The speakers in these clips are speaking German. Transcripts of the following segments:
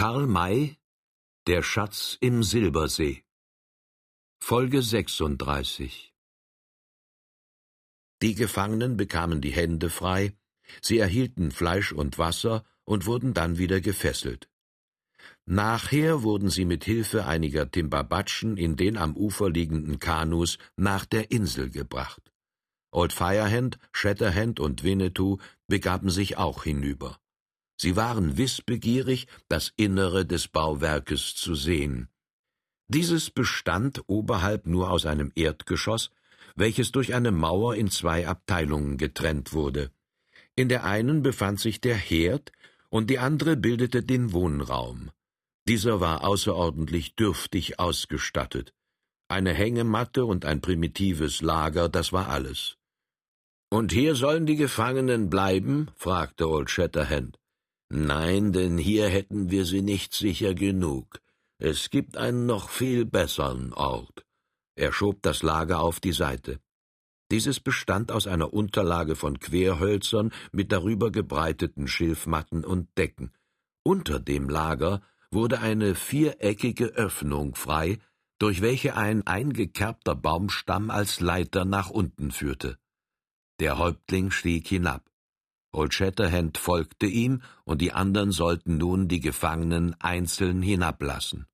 Karl May Der Schatz im Silbersee Folge 36 Die Gefangenen bekamen die Hände frei, sie erhielten Fleisch und Wasser und wurden dann wieder gefesselt. Nachher wurden sie mit Hilfe einiger Timbabatschen in den am Ufer liegenden Kanus nach der Insel gebracht. Old Firehand, Shatterhand und Winnetou begaben sich auch hinüber. Sie waren wissbegierig, das Innere des Bauwerkes zu sehen. Dieses bestand oberhalb nur aus einem Erdgeschoss, welches durch eine Mauer in zwei Abteilungen getrennt wurde. In der einen befand sich der Herd und die andere bildete den Wohnraum. Dieser war außerordentlich dürftig ausgestattet. Eine Hängematte und ein primitives Lager, das war alles. Und hier sollen die Gefangenen bleiben? fragte Old Shatterhand. Nein, denn hier hätten wir sie nicht sicher genug. Es gibt einen noch viel besseren Ort. Er schob das Lager auf die Seite. Dieses bestand aus einer Unterlage von Querhölzern mit darüber gebreiteten Schilfmatten und Decken. Unter dem Lager wurde eine viereckige Öffnung frei, durch welche ein eingekerbter Baumstamm als Leiter nach unten führte. Der Häuptling stieg hinab. Old Shatterhand folgte ihm, und die anderen sollten nun die Gefangenen einzeln hinablassen.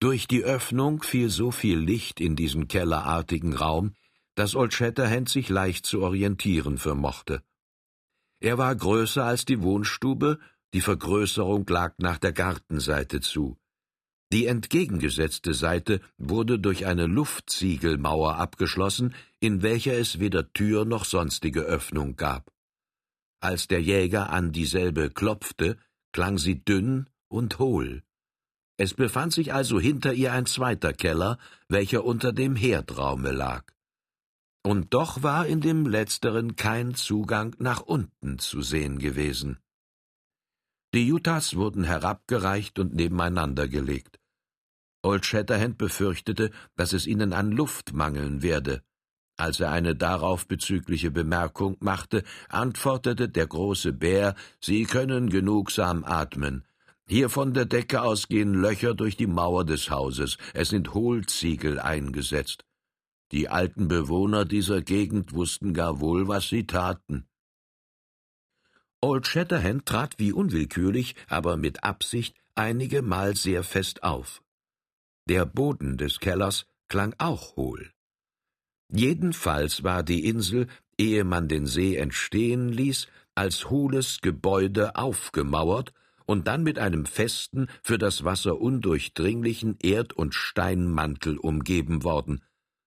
Durch die Öffnung fiel so viel Licht in diesen kellerartigen Raum, dass Old Shatterhand sich leicht zu orientieren vermochte. Er war größer als die Wohnstube, die Vergrößerung lag nach der Gartenseite zu. Die entgegengesetzte Seite wurde durch eine Luftziegelmauer abgeschlossen, in welcher es weder Tür noch sonstige Öffnung gab. Als der Jäger an dieselbe klopfte, klang sie dünn und hohl. Es befand sich also hinter ihr ein zweiter Keller, welcher unter dem Herdraume lag. Und doch war in dem letzteren kein Zugang nach unten zu sehen gewesen. Die Utahs wurden herabgereicht und nebeneinander gelegt. Old Shatterhand befürchtete, dass es ihnen an Luft mangeln werde. Als er eine darauf bezügliche Bemerkung machte, antwortete der große Bär, Sie können genugsam atmen. Hier von der Decke aus gehen Löcher durch die Mauer des Hauses, es sind Hohlziegel eingesetzt. Die alten Bewohner dieser Gegend wussten gar wohl, was sie taten. Old Shatterhand trat wie unwillkürlich, aber mit Absicht einige Mal sehr fest auf. Der Boden des Kellers klang auch hohl. Jedenfalls war die Insel, ehe man den See entstehen ließ, als hohles Gebäude aufgemauert und dann mit einem festen, für das Wasser undurchdringlichen Erd- und Steinmantel umgeben worden.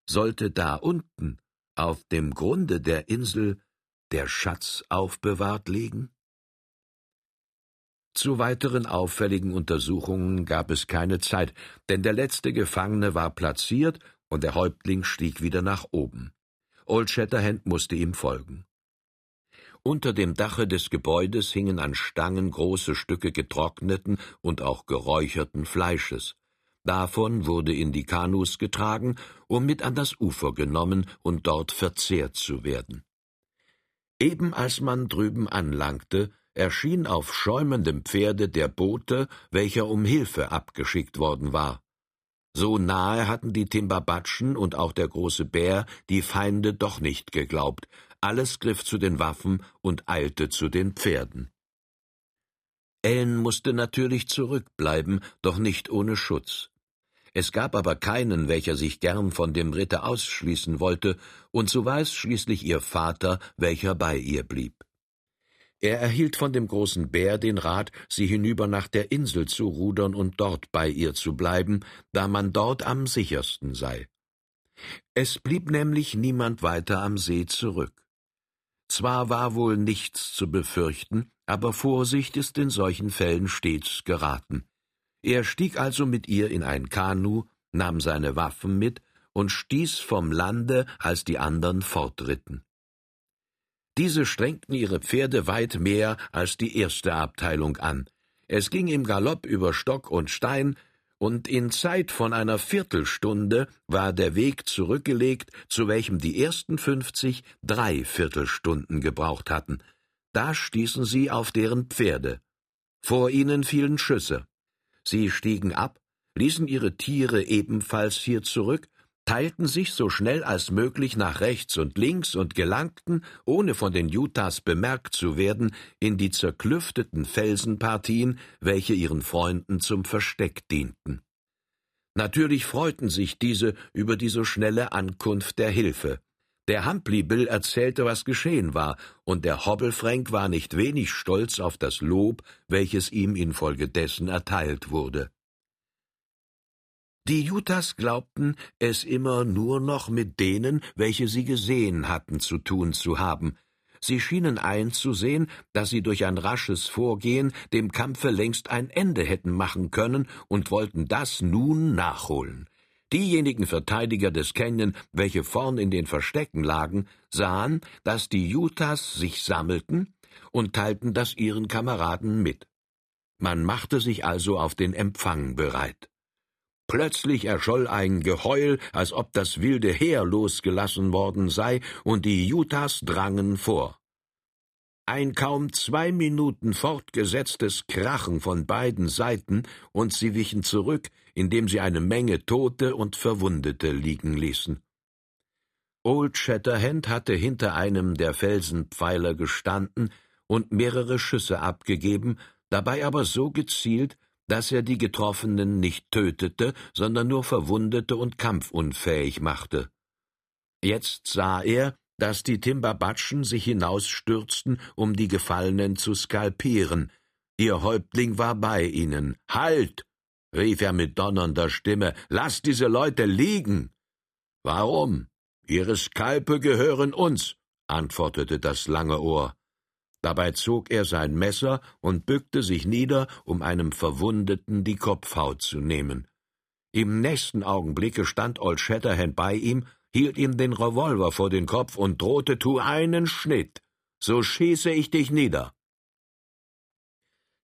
Sollte da unten, auf dem Grunde der Insel, der Schatz aufbewahrt liegen? Zu weiteren auffälligen Untersuchungen gab es keine Zeit, denn der letzte Gefangene war platziert und der Häuptling stieg wieder nach oben. Old Shatterhand musste ihm folgen. Unter dem Dache des Gebäudes hingen an Stangen große Stücke getrockneten und auch geräucherten Fleisches. Davon wurde in die Kanus getragen, um mit an das Ufer genommen und dort verzehrt zu werden. Eben als man drüben anlangte, erschien auf schäumendem Pferde der Bote, welcher um Hilfe abgeschickt worden war. So nahe hatten die Timbabatschen und auch der große Bär die Feinde doch nicht geglaubt. Alles griff zu den Waffen und eilte zu den Pferden. Ellen musste natürlich zurückbleiben, doch nicht ohne Schutz. Es gab aber keinen, welcher sich gern von dem Ritte ausschließen wollte, und so war es schließlich ihr Vater, welcher bei ihr blieb. Er erhielt von dem großen Bär den Rat, sie hinüber nach der Insel zu rudern und dort bei ihr zu bleiben, da man dort am sichersten sei. Es blieb nämlich niemand weiter am See zurück. Zwar war wohl nichts zu befürchten, aber Vorsicht ist in solchen Fällen stets geraten. Er stieg also mit ihr in ein Kanu, nahm seine Waffen mit und stieß vom Lande, als die andern fortritten. Diese strengten ihre Pferde weit mehr als die erste Abteilung an. Es ging im Galopp über Stock und Stein, und in Zeit von einer Viertelstunde war der Weg zurückgelegt, zu welchem die ersten fünfzig drei Viertelstunden gebraucht hatten. Da stießen sie auf deren Pferde. Vor ihnen fielen Schüsse. Sie stiegen ab, ließen ihre Tiere ebenfalls hier zurück, teilten sich so schnell als möglich nach rechts und links und gelangten, ohne von den Utahs bemerkt zu werden, in die zerklüfteten Felsenpartien, welche ihren Freunden zum Versteck dienten. Natürlich freuten sich diese über die so schnelle Ankunft der Hilfe. Der Humphrey Bill erzählte, was geschehen war, und der Hobbelfränk war nicht wenig stolz auf das Lob, welches ihm infolgedessen erteilt wurde. Die Utahs glaubten, es immer nur noch mit denen, welche sie gesehen hatten, zu tun zu haben. Sie schienen einzusehen, dass sie durch ein rasches Vorgehen dem Kampfe längst ein Ende hätten machen können und wollten das nun nachholen. Diejenigen Verteidiger des Canyon, welche vorn in den Verstecken lagen, sahen, dass die Utahs sich sammelten und teilten das ihren Kameraden mit. Man machte sich also auf den Empfang bereit. Plötzlich erscholl ein Geheul, als ob das wilde Heer losgelassen worden sei, und die Utahs drangen vor. Ein kaum zwei Minuten fortgesetztes Krachen von beiden Seiten, und sie wichen zurück, indem sie eine Menge Tote und Verwundete liegen ließen. Old Shatterhand hatte hinter einem der Felsenpfeiler gestanden und mehrere Schüsse abgegeben, dabei aber so gezielt, dass er die Getroffenen nicht tötete, sondern nur verwundete und kampfunfähig machte. Jetzt sah er, dass die Timbabatschen sich hinausstürzten, um die Gefallenen zu skalpieren. Ihr Häuptling war bei ihnen. Halt! rief er mit donnernder Stimme. Lass diese Leute liegen! Warum? Ihre Skalpe gehören uns, antwortete das lange Ohr. Dabei zog er sein Messer und bückte sich nieder, um einem Verwundeten die Kopfhaut zu nehmen. Im nächsten Augenblicke stand Old Shatterhand bei ihm, hielt ihm den Revolver vor den Kopf und drohte, tu einen Schnitt, so schieße ich dich nieder.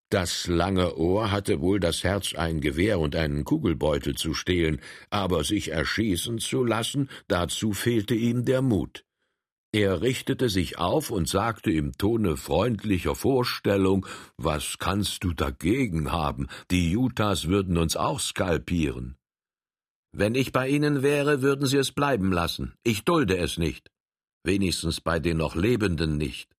Das lange Ohr hatte wohl das Herz, ein Gewehr und einen Kugelbeutel zu stehlen, aber sich erschießen zu lassen, dazu fehlte ihm der Mut. Er richtete sich auf und sagte im Tone freundlicher Vorstellung Was kannst du dagegen haben? Die Utahs würden uns auch skalpieren. Wenn ich bei ihnen wäre, würden sie es bleiben lassen. Ich dulde es nicht. Wenigstens bei den noch Lebenden nicht.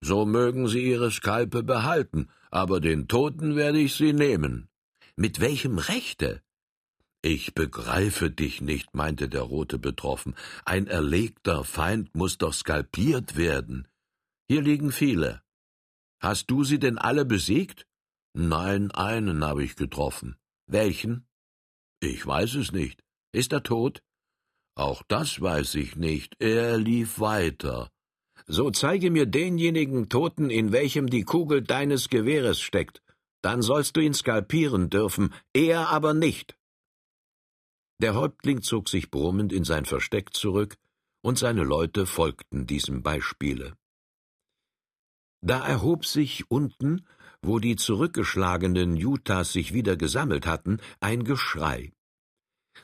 So mögen sie ihre Skalpe behalten, aber den Toten werde ich sie nehmen. Mit welchem Rechte? Ich begreife dich nicht, meinte der Rote betroffen. Ein erlegter Feind muss doch skalpiert werden. Hier liegen viele. Hast du sie denn alle besiegt? Nein, einen habe ich getroffen. Welchen? Ich weiß es nicht. Ist er tot? Auch das weiß ich nicht. Er lief weiter. So zeige mir denjenigen Toten, in welchem die Kugel deines Gewehres steckt. Dann sollst du ihn skalpieren dürfen, er aber nicht. Der Häuptling zog sich brummend in sein Versteck zurück, und seine Leute folgten diesem Beispiele. Da erhob sich unten, wo die zurückgeschlagenen Utahs sich wieder gesammelt hatten, ein Geschrei.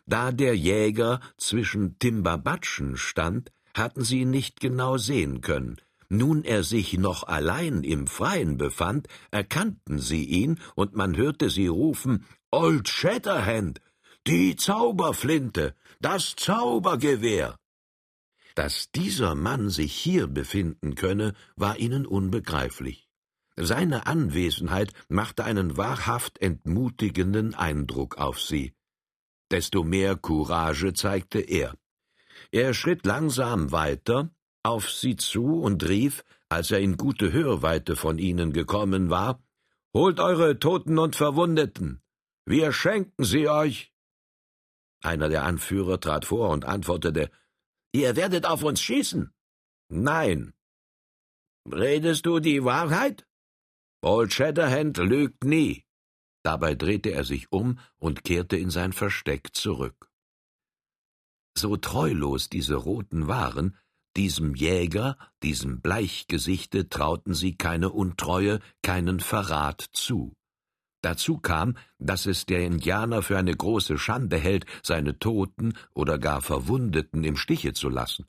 Da der Jäger zwischen Timbabatschen stand, hatten sie ihn nicht genau sehen können. Nun er sich noch allein im Freien befand, erkannten sie ihn, und man hörte sie rufen Old Shatterhand, die Zauberflinte, das Zaubergewehr. Dass dieser Mann sich hier befinden könne, war ihnen unbegreiflich. Seine Anwesenheit machte einen wahrhaft entmutigenden Eindruck auf sie. Desto mehr Courage zeigte er. Er schritt langsam weiter auf sie zu und rief, als er in gute Hörweite von ihnen gekommen war Holt eure Toten und Verwundeten. Wir schenken sie euch. Einer der Anführer trat vor und antwortete Ihr werdet auf uns schießen. Nein. Redest du die Wahrheit? Old Shatterhand lügt nie. Dabei drehte er sich um und kehrte in sein Versteck zurück. So treulos diese Roten waren, diesem Jäger, diesem Bleichgesichte trauten sie keine Untreue, keinen Verrat zu. Dazu kam, dass es der Indianer für eine große Schande hält, seine Toten oder gar Verwundeten im Stiche zu lassen.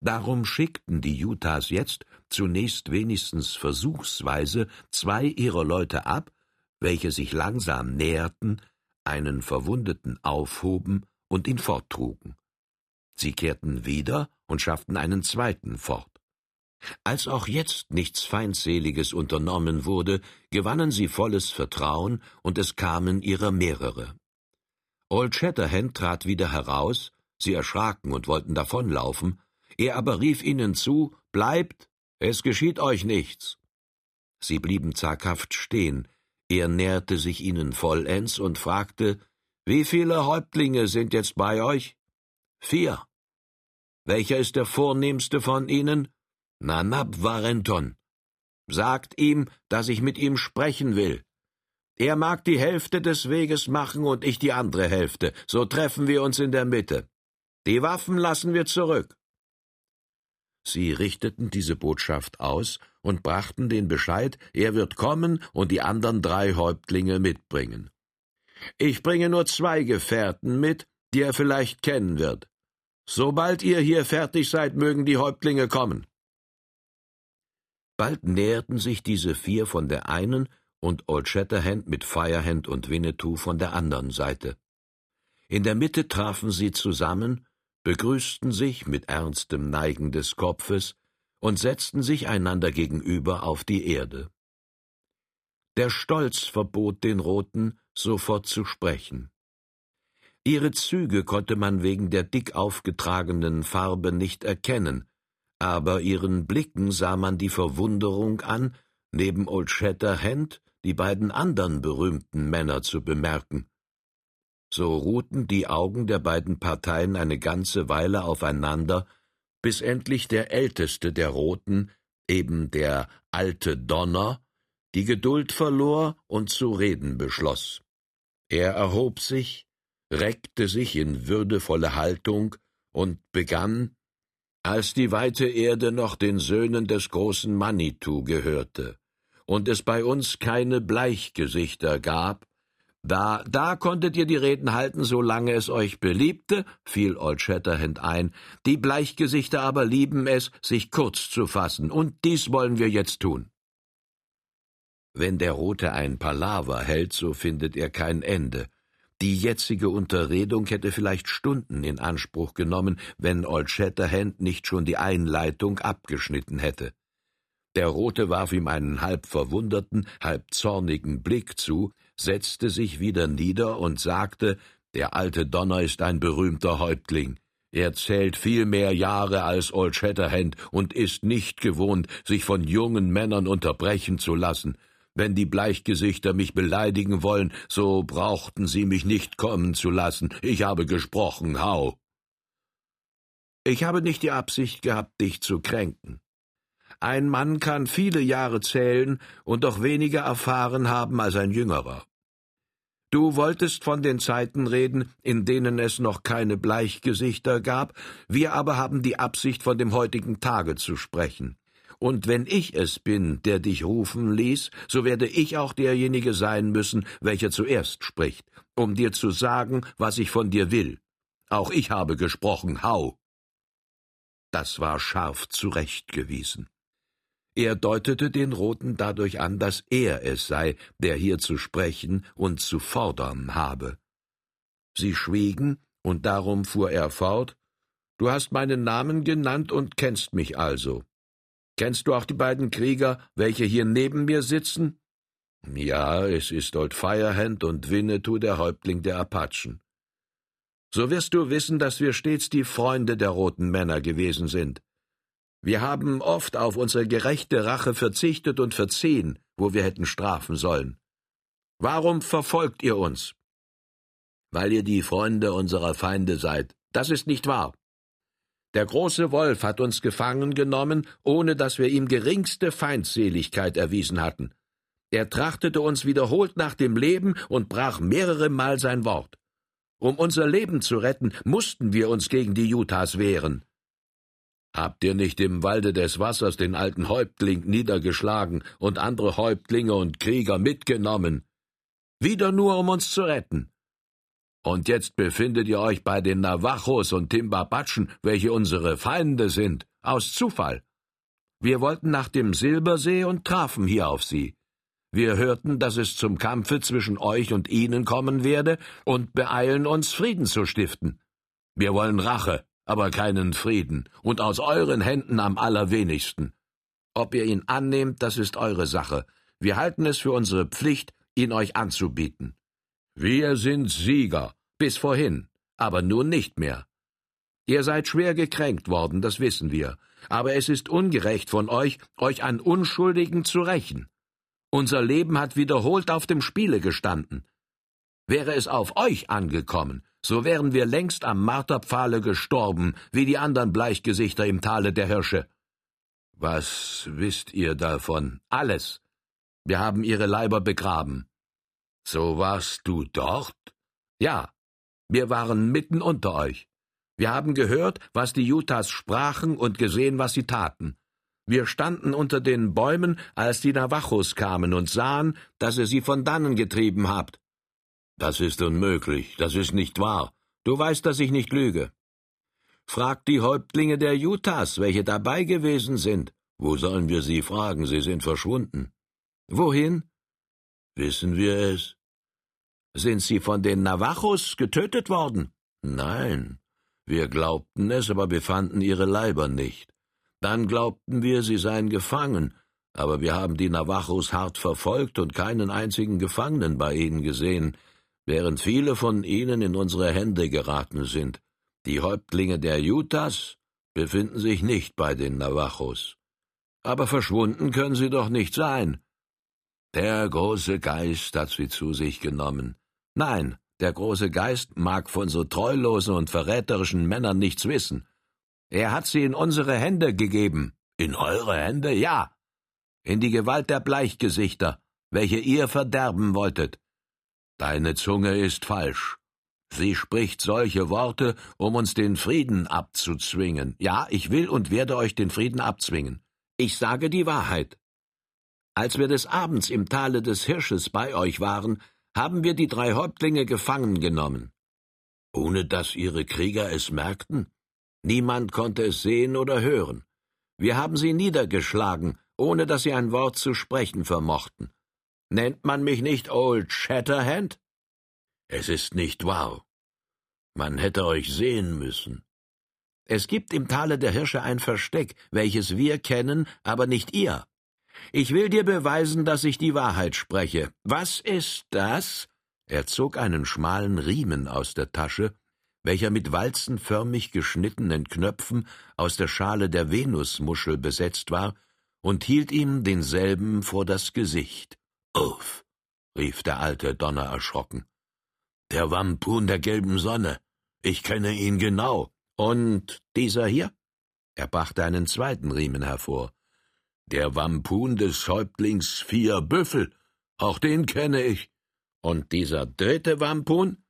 Darum schickten die Utahs jetzt, zunächst wenigstens versuchsweise, zwei ihrer Leute ab, welche sich langsam näherten, einen Verwundeten aufhoben und ihn forttrugen. Sie kehrten wieder und schafften einen zweiten fort. Als auch jetzt nichts Feindseliges unternommen wurde, gewannen sie volles Vertrauen, und es kamen ihrer mehrere. Old Shatterhand trat wieder heraus, sie erschraken und wollten davonlaufen, er aber rief ihnen zu, Bleibt, es geschieht euch nichts. Sie blieben zaghaft stehen, er näherte sich ihnen vollends und fragte, Wie viele Häuptlinge sind jetzt bei euch? Vier. Welcher ist der vornehmste von ihnen? Nanab Varenton. Sagt ihm, dass ich mit ihm sprechen will. Er mag die Hälfte des Weges machen und ich die andere Hälfte, so treffen wir uns in der Mitte. Die Waffen lassen wir zurück. Sie richteten diese Botschaft aus und brachten den Bescheid, er wird kommen und die anderen drei Häuptlinge mitbringen. Ich bringe nur zwei Gefährten mit, die er vielleicht kennen wird. Sobald ihr hier fertig seid, mögen die Häuptlinge kommen. Bald näherten sich diese vier von der einen und Old Shatterhand mit Firehand und Winnetou von der anderen Seite. In der Mitte trafen sie zusammen, begrüßten sich mit ernstem Neigen des Kopfes und setzten sich einander gegenüber auf die Erde. Der Stolz verbot den Roten, sofort zu sprechen. Ihre Züge konnte man wegen der dick aufgetragenen Farbe nicht erkennen, aber ihren Blicken sah man die Verwunderung an, neben Old Shatterhand die beiden anderen berühmten Männer zu bemerken. So ruhten die Augen der beiden Parteien eine ganze Weile aufeinander, bis endlich der älteste der Roten, eben der alte Donner, die Geduld verlor und zu reden beschloss. Er erhob sich, reckte sich in würdevolle Haltung und begann, als die weite Erde noch den Söhnen des großen Manitou gehörte und es bei uns keine Bleichgesichter gab, da, da konntet ihr die Reden halten, solange es euch beliebte, fiel Old Shatterhand ein, die Bleichgesichter aber lieben es, sich kurz zu fassen, und dies wollen wir jetzt tun. Wenn der Rote ein Palaver hält, so findet er kein Ende. Die jetzige Unterredung hätte vielleicht Stunden in Anspruch genommen, wenn Old Shatterhand nicht schon die Einleitung abgeschnitten hätte. Der Rote warf ihm einen halb verwunderten, halb zornigen Blick zu, setzte sich wieder nieder und sagte, der alte Donner ist ein berühmter Häuptling. Er zählt viel mehr Jahre als Old Shatterhand und ist nicht gewohnt, sich von jungen Männern unterbrechen zu lassen. Wenn die Bleichgesichter mich beleidigen wollen, so brauchten sie mich nicht kommen zu lassen. Ich habe gesprochen, hau. Ich habe nicht die Absicht gehabt, dich zu kränken. Ein Mann kann viele Jahre zählen und doch weniger erfahren haben als ein Jüngerer. Du wolltest von den Zeiten reden, in denen es noch keine Bleichgesichter gab, wir aber haben die Absicht, von dem heutigen Tage zu sprechen. Und wenn ich es bin, der dich rufen ließ, so werde ich auch derjenige sein müssen, welcher zuerst spricht, um dir zu sagen, was ich von dir will. Auch ich habe gesprochen, hau. Das war scharf zurechtgewiesen. Er deutete den Roten dadurch an, dass er es sei, der hier zu sprechen und zu fordern habe. Sie schwiegen, und darum fuhr er fort Du hast meinen Namen genannt und kennst mich also. Kennst du auch die beiden Krieger, welche hier neben mir sitzen? Ja, es ist Old Firehand und Winnetou, der Häuptling der Apachen. So wirst du wissen, dass wir stets die Freunde der roten Männer gewesen sind. Wir haben oft auf unsere gerechte Rache verzichtet und verziehen, wo wir hätten strafen sollen. Warum verfolgt ihr uns? Weil ihr die Freunde unserer Feinde seid. Das ist nicht wahr. Der große Wolf hat uns gefangen genommen, ohne dass wir ihm geringste Feindseligkeit erwiesen hatten. Er trachtete uns wiederholt nach dem Leben und brach mehrere Mal sein Wort. Um unser Leben zu retten, mussten wir uns gegen die Utahs wehren. Habt ihr nicht im Walde des Wassers den alten Häuptling niedergeschlagen und andere Häuptlinge und Krieger mitgenommen? Wieder nur, um uns zu retten. Und jetzt befindet ihr euch bei den Navajos und Timbabatschen, welche unsere Feinde sind, aus Zufall. Wir wollten nach dem Silbersee und trafen hier auf sie. Wir hörten, dass es zum Kampfe zwischen euch und ihnen kommen werde, und beeilen uns, Frieden zu stiften. Wir wollen Rache, aber keinen Frieden, und aus euren Händen am allerwenigsten. Ob ihr ihn annehmt, das ist eure Sache. Wir halten es für unsere Pflicht, ihn euch anzubieten. Wir sind Sieger, bis vorhin, aber nun nicht mehr. Ihr seid schwer gekränkt worden, das wissen wir, aber es ist ungerecht von euch, euch an Unschuldigen zu rächen. Unser Leben hat wiederholt auf dem Spiele gestanden. Wäre es auf euch angekommen, so wären wir längst am Marterpfahle gestorben, wie die anderen Bleichgesichter im Tale der Hirsche. Was wisst ihr davon? Alles. Wir haben ihre Leiber begraben. So warst du dort? Ja, wir waren mitten unter euch. Wir haben gehört, was die Utahs sprachen und gesehen, was sie taten. Wir standen unter den Bäumen, als die Navajos kamen und sahen, dass ihr sie von dannen getrieben habt. Das ist unmöglich, das ist nicht wahr. Du weißt, dass ich nicht lüge. Fragt die Häuptlinge der Utahs, welche dabei gewesen sind. Wo sollen wir sie fragen? Sie sind verschwunden. Wohin? Wissen wir es? Sind sie von den Navajos getötet worden? Nein. Wir glaubten es, aber wir fanden ihre Leiber nicht. Dann glaubten wir, sie seien gefangen, aber wir haben die Navajos hart verfolgt und keinen einzigen Gefangenen bei ihnen gesehen während viele von ihnen in unsere Hände geraten sind. Die Häuptlinge der Utahs befinden sich nicht bei den Navajos. Aber verschwunden können sie doch nicht sein. Der große Geist hat sie zu sich genommen. Nein, der große Geist mag von so treulosen und verräterischen Männern nichts wissen. Er hat sie in unsere Hände gegeben. In eure Hände, ja. In die Gewalt der Bleichgesichter, welche ihr verderben wolltet. Deine Zunge ist falsch. Sie spricht solche Worte, um uns den Frieden abzuzwingen. Ja, ich will und werde euch den Frieden abzwingen. Ich sage die Wahrheit. Als wir des Abends im Tale des Hirsches bei euch waren, haben wir die drei Häuptlinge gefangen genommen. Ohne dass ihre Krieger es merkten? Niemand konnte es sehen oder hören. Wir haben sie niedergeschlagen, ohne dass sie ein Wort zu sprechen vermochten. Nennt man mich nicht Old Shatterhand? Es ist nicht wahr. Man hätte euch sehen müssen. Es gibt im Tale der Hirsche ein Versteck, welches wir kennen, aber nicht ihr. Ich will dir beweisen, dass ich die Wahrheit spreche. Was ist das? Er zog einen schmalen Riemen aus der Tasche, welcher mit walzenförmig geschnittenen Knöpfen aus der Schale der Venusmuschel besetzt war, und hielt ihm denselben vor das Gesicht. Uff, rief der alte Donner erschrocken. Der Wampun der gelben Sonne. Ich kenne ihn genau. Und dieser hier? Er brachte einen zweiten Riemen hervor. Der Wampun des Häuptlings vier Büffel. Auch den kenne ich. Und dieser dritte Wampun?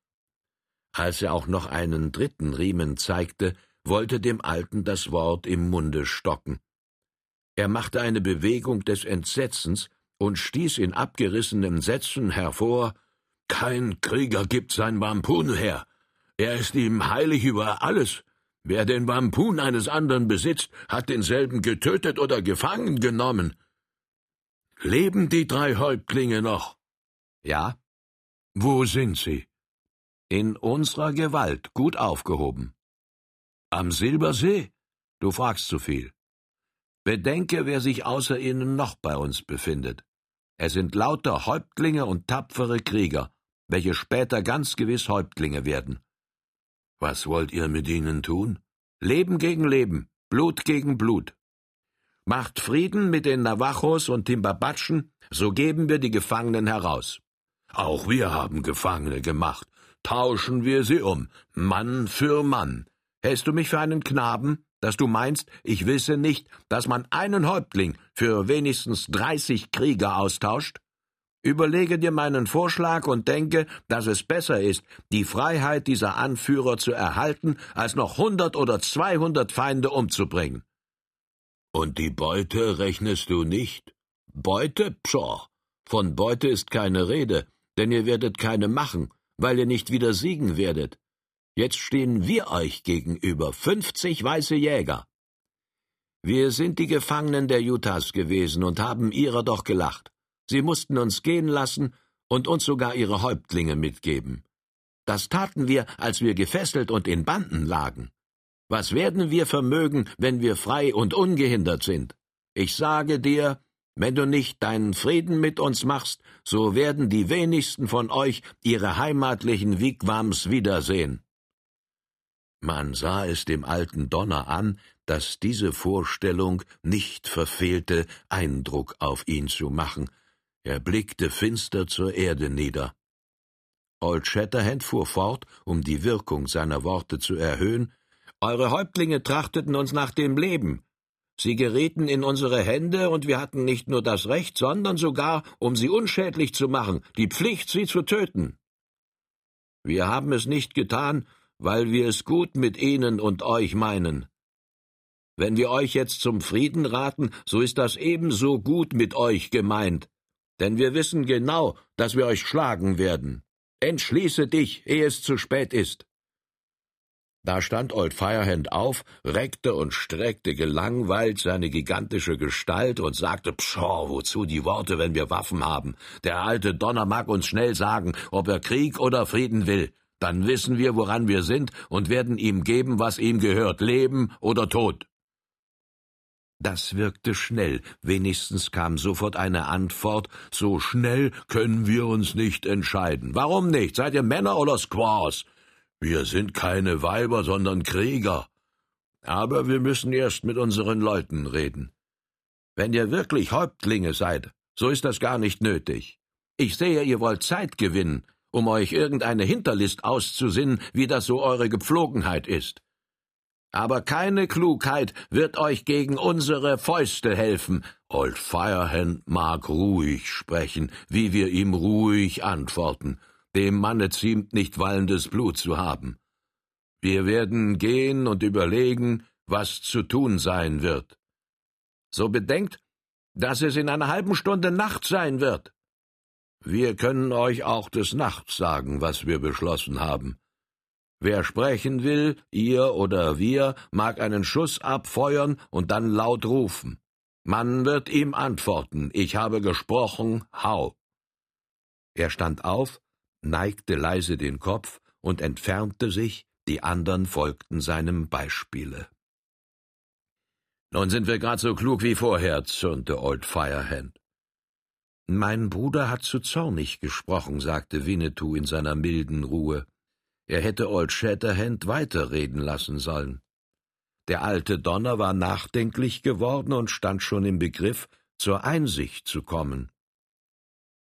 Als er auch noch einen dritten Riemen zeigte, wollte dem Alten das Wort im Munde stocken. Er machte eine Bewegung des Entsetzens, und stieß in abgerissenen Sätzen hervor Kein Krieger gibt sein Wampun her. Er ist ihm heilig über alles. Wer den Wampun eines anderen besitzt, hat denselben getötet oder gefangen genommen. Leben die drei Häuptlinge noch? Ja. Wo sind sie? In unserer Gewalt, gut aufgehoben. Am Silbersee? Du fragst zu viel. Bedenke, wer sich außer ihnen noch bei uns befindet. Es sind lauter Häuptlinge und tapfere Krieger, welche später ganz gewiss Häuptlinge werden. Was wollt ihr mit ihnen tun? Leben gegen Leben, Blut gegen Blut. Macht Frieden mit den Navajos und Timbabatschen, so geben wir die Gefangenen heraus. Auch wir haben Gefangene gemacht. Tauschen wir sie um, Mann für Mann. Hältst du mich für einen Knaben? dass du meinst, ich wisse nicht, dass man einen Häuptling für wenigstens dreißig Krieger austauscht? Überlege dir meinen Vorschlag und denke, dass es besser ist, die Freiheit dieser Anführer zu erhalten, als noch hundert oder zweihundert Feinde umzubringen. Und die Beute rechnest du nicht? Beute? Pshaw! Von Beute ist keine Rede, denn ihr werdet keine machen, weil ihr nicht wieder siegen werdet. Jetzt stehen wir euch gegenüber, fünfzig weiße Jäger. Wir sind die Gefangenen der Utahs gewesen und haben ihrer doch gelacht. Sie mussten uns gehen lassen und uns sogar ihre Häuptlinge mitgeben. Das taten wir, als wir gefesselt und in Banden lagen. Was werden wir vermögen, wenn wir frei und ungehindert sind? Ich sage dir, wenn du nicht deinen Frieden mit uns machst, so werden die wenigsten von euch ihre heimatlichen Wigwams wiedersehen. Man sah es dem alten Donner an, dass diese Vorstellung nicht verfehlte, Eindruck auf ihn zu machen. Er blickte finster zur Erde nieder. Old Shatterhand fuhr fort, um die Wirkung seiner Worte zu erhöhen. Eure Häuptlinge trachteten uns nach dem Leben. Sie gerieten in unsere Hände, und wir hatten nicht nur das Recht, sondern sogar, um sie unschädlich zu machen, die Pflicht, sie zu töten. Wir haben es nicht getan, weil wir es gut mit ihnen und euch meinen. Wenn wir euch jetzt zum Frieden raten, so ist das ebenso gut mit euch gemeint, denn wir wissen genau, dass wir euch schlagen werden. Entschließe dich, ehe es zu spät ist. Da stand Old Firehand auf, reckte und streckte gelangweilt seine gigantische Gestalt und sagte, Pschaw, wozu die Worte, wenn wir Waffen haben? Der alte Donner mag uns schnell sagen, ob er Krieg oder Frieden will. Dann wissen wir, woran wir sind und werden ihm geben, was ihm gehört, Leben oder Tod. Das wirkte schnell, wenigstens kam sofort eine Antwort, so schnell können wir uns nicht entscheiden. Warum nicht? Seid ihr Männer oder Squaws? Wir sind keine Weiber, sondern Krieger. Aber wir müssen erst mit unseren Leuten reden. Wenn ihr wirklich Häuptlinge seid, so ist das gar nicht nötig. Ich sehe, ihr wollt Zeit gewinnen, um euch irgendeine Hinterlist auszusinnen, wie das so eure Gepflogenheit ist. Aber keine Klugheit wird euch gegen unsere Fäuste helfen. Old Firehand mag ruhig sprechen, wie wir ihm ruhig antworten. Dem Manne ziemt nicht wallendes Blut zu haben. Wir werden gehen und überlegen, was zu tun sein wird. So bedenkt, dass es in einer halben Stunde Nacht sein wird. Wir können euch auch des Nachts sagen, was wir beschlossen haben. Wer sprechen will, ihr oder wir, mag einen Schuss abfeuern und dann laut rufen. Man wird ihm antworten, ich habe gesprochen, hau. Er stand auf, neigte leise den Kopf und entfernte sich, die andern folgten seinem Beispiele. Nun sind wir grad so klug wie vorher, zürnte Old Firehand. Mein Bruder hat zu zornig gesprochen, sagte Winnetou in seiner milden Ruhe. Er hätte Old Shatterhand weiterreden lassen sollen. Der alte Donner war nachdenklich geworden und stand schon im Begriff, zur Einsicht zu kommen.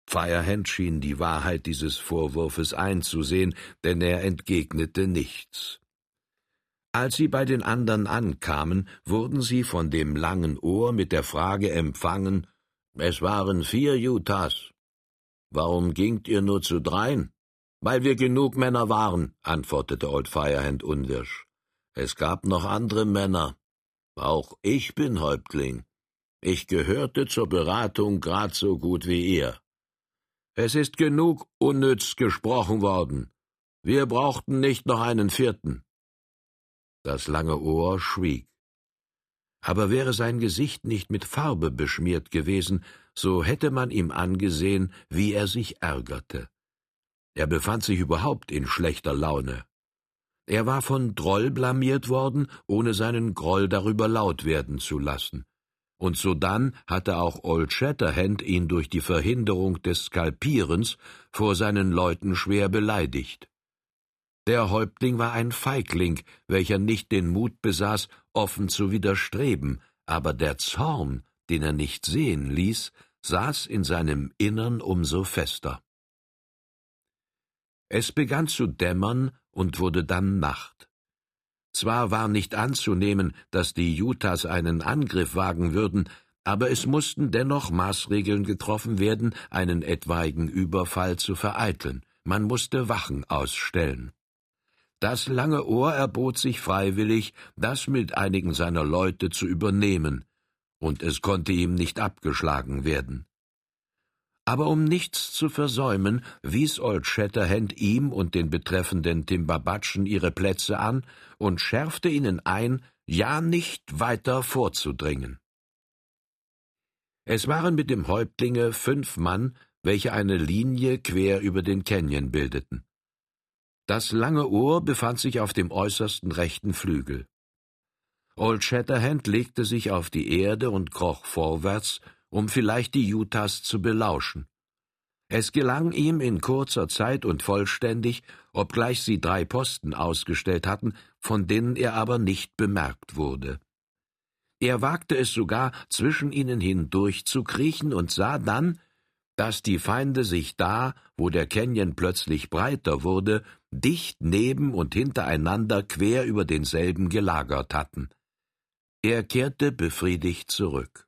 Firehand schien die Wahrheit dieses Vorwurfes einzusehen, denn er entgegnete nichts. Als sie bei den anderen ankamen, wurden sie von dem langen Ohr mit der Frage empfangen Es waren vier Utahs. Warum gingt ihr nur zu dreien? Weil wir genug Männer waren, antwortete Old Firehand unwirsch. Es gab noch andere Männer. Auch ich bin Häuptling. Ich gehörte zur Beratung grad so gut wie ihr. Es ist genug unnütz gesprochen worden. Wir brauchten nicht noch einen vierten. Das lange Ohr schwieg. Aber wäre sein Gesicht nicht mit Farbe beschmiert gewesen, so hätte man ihm angesehen, wie er sich ärgerte. Er befand sich überhaupt in schlechter Laune. Er war von Droll blamiert worden, ohne seinen Groll darüber laut werden zu lassen und sodann hatte auch Old Shatterhand ihn durch die Verhinderung des Skalpierens vor seinen Leuten schwer beleidigt. Der Häuptling war ein Feigling, welcher nicht den Mut besaß, offen zu widerstreben, aber der Zorn, den er nicht sehen ließ, saß in seinem Innern umso fester. Es begann zu dämmern und wurde dann Nacht. Zwar war nicht anzunehmen, dass die Utahs einen Angriff wagen würden, aber es mussten dennoch Maßregeln getroffen werden, einen etwaigen Überfall zu vereiteln. Man musste Wachen ausstellen. Das lange Ohr erbot sich freiwillig, das mit einigen seiner Leute zu übernehmen, und es konnte ihm nicht abgeschlagen werden. Aber um nichts zu versäumen, wies Old Shatterhand ihm und den betreffenden Timbabatschen ihre Plätze an und schärfte ihnen ein, ja nicht weiter vorzudringen. Es waren mit dem Häuptlinge fünf Mann, welche eine Linie quer über den Canyon bildeten. Das lange Ohr befand sich auf dem äußersten rechten Flügel. Old Shatterhand legte sich auf die Erde und kroch vorwärts, um vielleicht die Utahs zu belauschen. Es gelang ihm in kurzer Zeit und vollständig, obgleich sie drei Posten ausgestellt hatten, von denen er aber nicht bemerkt wurde. Er wagte es sogar, zwischen ihnen hindurch zu kriechen und sah dann, dass die Feinde sich da, wo der Canyon plötzlich breiter wurde, dicht neben und hintereinander quer über denselben gelagert hatten. Er kehrte befriedigt zurück.